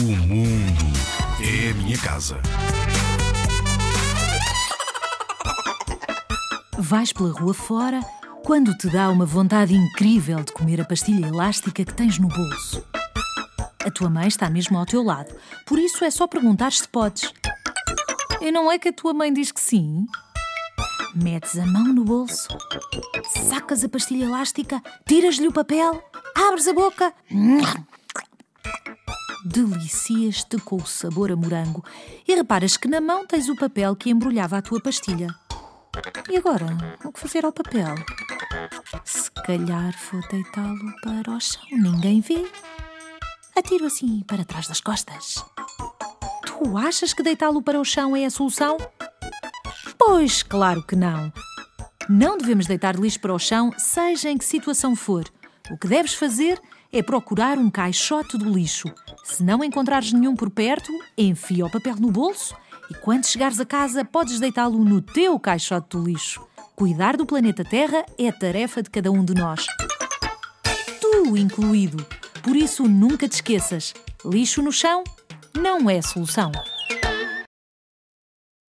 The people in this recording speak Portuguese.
O mundo é a minha casa. Vais pela rua fora quando te dá uma vontade incrível de comer a pastilha elástica que tens no bolso. A tua mãe está mesmo ao teu lado, por isso é só perguntar se podes. E não é que a tua mãe diz que sim? Metes a mão no bolso, sacas a pastilha elástica, tiras-lhe o papel, abres a boca. Delicias-te com o sabor a morango e reparas que na mão tens o papel que embrulhava a tua pastilha. E agora, o que fazer ao papel? Se calhar vou deitá-lo para o chão, ninguém vê. Atiro assim para trás das costas. Tu achas que deitá-lo para o chão é a solução? Pois claro que não. Não devemos deitar lixo para o chão, seja em que situação for. O que deves fazer é procurar um caixote do lixo. Se não encontrares nenhum por perto, enfia o papel no bolso e quando chegares a casa podes deitá-lo no teu caixote do lixo. Cuidar do planeta Terra é tarefa de cada um de nós. Tu incluído. Por isso nunca te esqueças: lixo no chão não é solução.